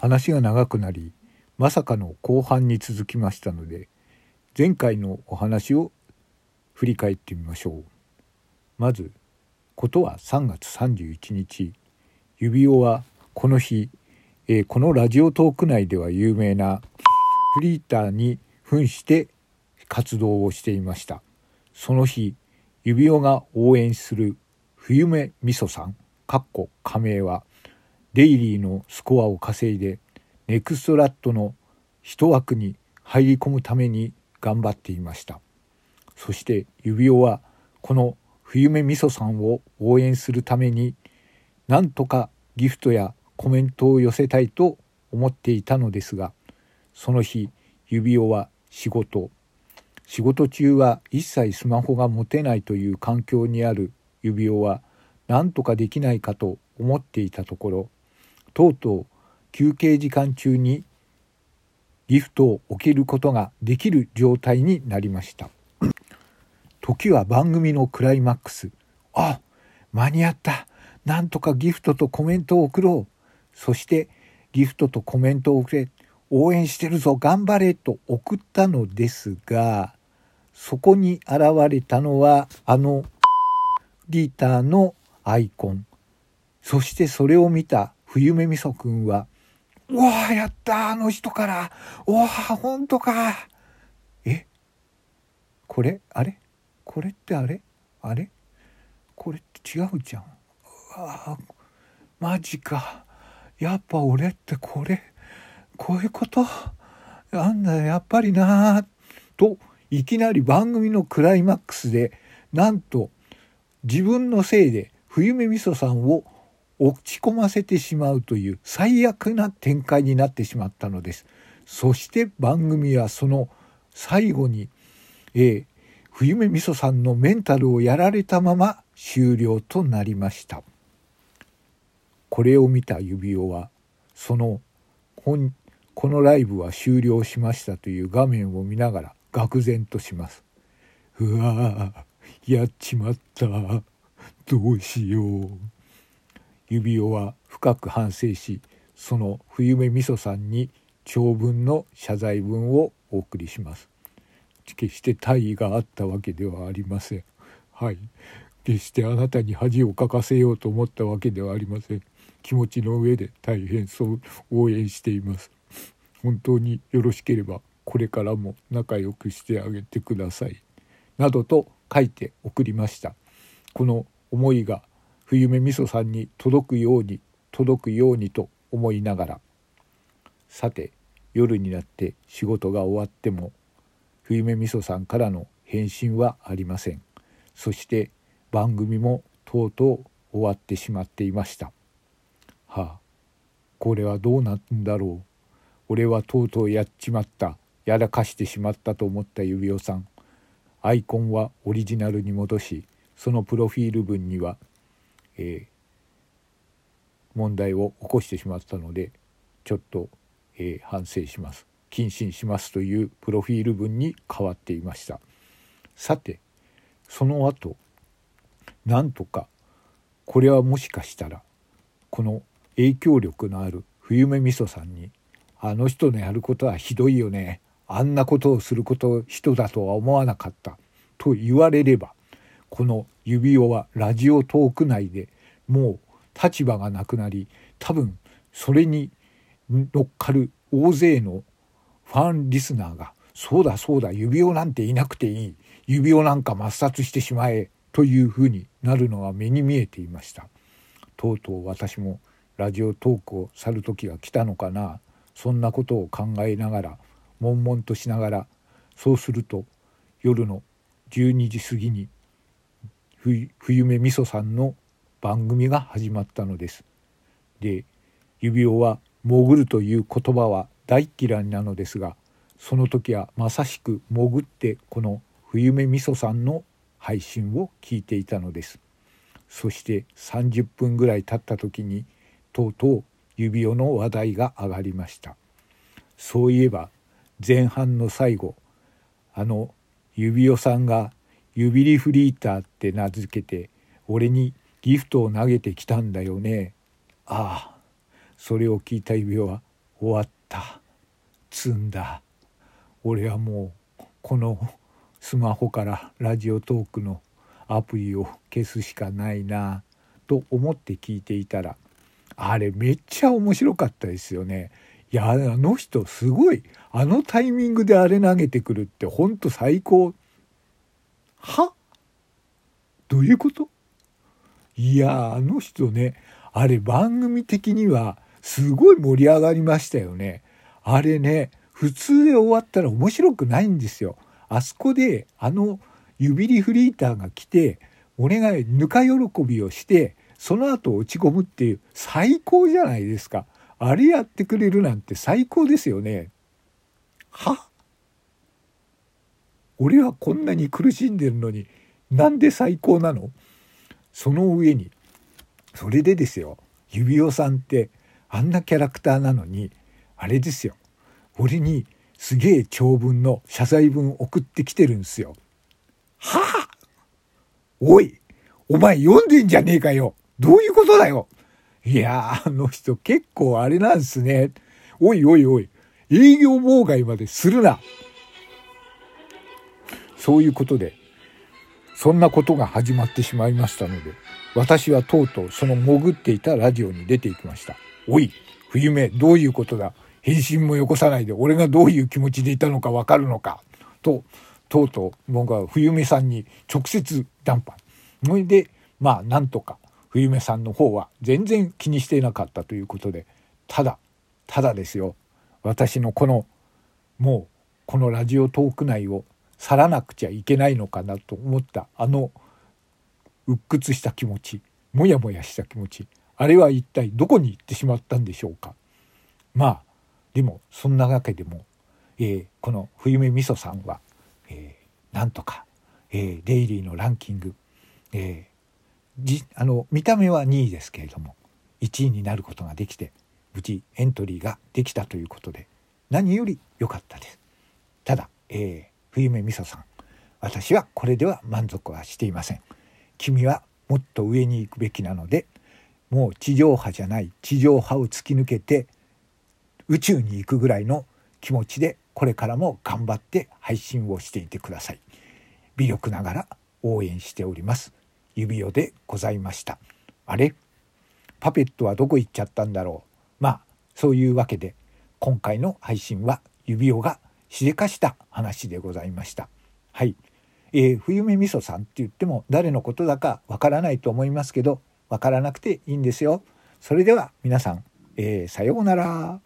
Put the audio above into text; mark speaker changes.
Speaker 1: 話が長くなりまさかの後半に続きましたので前回のお話を振り返ってみましょう。まずことは3月31日指輪はこの日、えー、このラジオトーク内では有名なフリーターに扮して活動をしていました。その日指輪が応援する冬目みそさんかっこ加盟はデイリーのスコアを稼いでネクストラットの一枠に入り込むために頑張っていました。そして指輪はこの冬目みそさんを応援するためになんとかギフトやコメントを寄せたいと思っていたのですがその日指輪は仕事。仕事中は一切スマホが持てないという環境にある指輪は何とかできないかと思っていたところとうとう休憩時間中にギフトを置けることができる状態になりました。時は番組のクライマックス。あ間に合った。なんとかギフトとコメントを送ろう。そしてギフトとコメントを送れ。応援してるぞ。頑張れと送ったのですがそこに現れたのはあのギターのアイコン。そしてそれを見た冬目みそくんは「うわやったあの人から。うわ本当か。え？これ？あれ？これってあれ？あれ？これって違うじゃん。うわマジか。やっぱ俺ってこれ？こういうこと？なんだやっぱりなといきなり番組のクライマックスでなんと自分のせいで冬目みそさんを落ち込ませてしまうという最悪な展開になってしまったのです。そして番組はその最後に、えー、冬目みそさんのメンタルをやられたまま終了となりました。これを見た指輪はその本このライブは終了しましたという画面を見ながら愕然とします。うわやっちまったどうしよう指輪は深く反省しその冬目みそさんに長文の謝罪文をお送りします。決して大意があったわけではありません。はい。決してあなたに恥をかかせようと思ったわけではありません。気持ちの上で大変そう応援しています。本当によろしければこれからも仲良くしてあげてください。などと書いて送りました。この思いが冬目みそさんに届くように届くようにと思いながらさて夜になって仕事が終わっても冬目みそさんからの返信はありません。そして番組もとうとう終わってしまっていました。はあこれはどうなんだろう。俺はとうとうやっちまった。やらかしてしまったと思った指輪さん。アイコンはオリジナルに戻しそのプロフィール文には、えー、問題を起こしてしまったのでちょっと、えー、反省します。謹慎しますというプロフィール文に変わっていました。さてその後なんとかこれはもしかしたらこの影響力のある冬目みそさんにあの人のやることはひどいよね。あんなことをすること人だとは思わなかった。と言われればこの指輪はラジオトーク内でもう立場がなくなり多分それに乗っかる大勢のファンリスナーが「そうだそうだ指輪なんていなくていい指輪なんか抹殺してしまえ」というふうになるのは目に見えていました。とうとう私もラジオトークを去る時が来たのかなそんなことを考えながら悶々としながらそうすると夜の12時過ぎに冬目みそさんの番組が始まったのです。で指輪は「潜る」という言葉は大嫌いなのですがその時はまさしく潜ってこの冬目みそさんの配信を聞いていたのです。そして30分ぐらい経った時にとうとう指輪の話題が上がりました。そういえば前半の最後あの指輪さんが指リフリーターって名付けて俺にギフトを投げてきたんだよねああそれを聞いた指輪は終わった積んだ俺はもうこのスマホからラジオトークのアプリを消すしかないなと思って聞いていたらあれめっちゃ面白かったですよね。いやあの人すごいあのタイミングであれ投げてくるってほんと最高。は？どういうこと？いやあの人ねあれ番組的にはすごい盛り上がりましたよね。あれね普通で終わったら面白くないんですよ。あそこであの指リフリーターが来て俺がぬか喜びをしてその後落ち込むっていう最高じゃないですか。あれやってくれるなんて最高ですよね。は？俺はこんなに苦しんでるのになんで最高なの？その上にそれでですよ指輪さんってあんなキャラクターなのにあれですよ俺にすげえ長文の謝罪文送ってきてるんですよ。はあおいお前読んでんじゃねえかよどういうことだよいやあの人結構あれなんすね。おいおいおい、営業妨害までするな。そういうことで、そんなことが始まってしまいましたので、私はとうとうその潜っていたラジオに出ていきました。おい、冬目、どういうことだ？返信もよこさないで俺がどういう気持ちでいたのかわかるのか？と、とうとう僕は冬目さんに直接談判。それで、まあなんとか冬目さんの方は全然気にしていなかったということでただただですよ私のこのもうこのラジオトーク内を去らなくちゃいけないのかなと思った。あの鬱屈した気持ちもやもやした気持ちあれは一体どこに行ってしまったんでしょうか。まあでもそんなわけでも、えー、この冬目みそさんは、えー、なんとか、えー、デイリーのランキング、えじあの見た目は2位ですけれども1位になることができて無事エントリーができたということで何より良かったです。ただ、えー、冬目みそさん。私はこれでは満足はしていません。君はもっと上に行くべきなのでもう地上波じゃない地上波を突き抜けて宇宙に行くぐらいの気持ちでこれからも頑張って配信をしていてください。微力ながら応援しております。指輪でございました。あれ？パペットはどこ行っちゃったんだろう。まあそういうわけで今回の配信は指輪がしでかした話でございました。はい、えー、冬目みそさんって言っても誰のことだかわからないと思いますけどわからなくていいんですよ。それでは皆さん、えー、さようなら。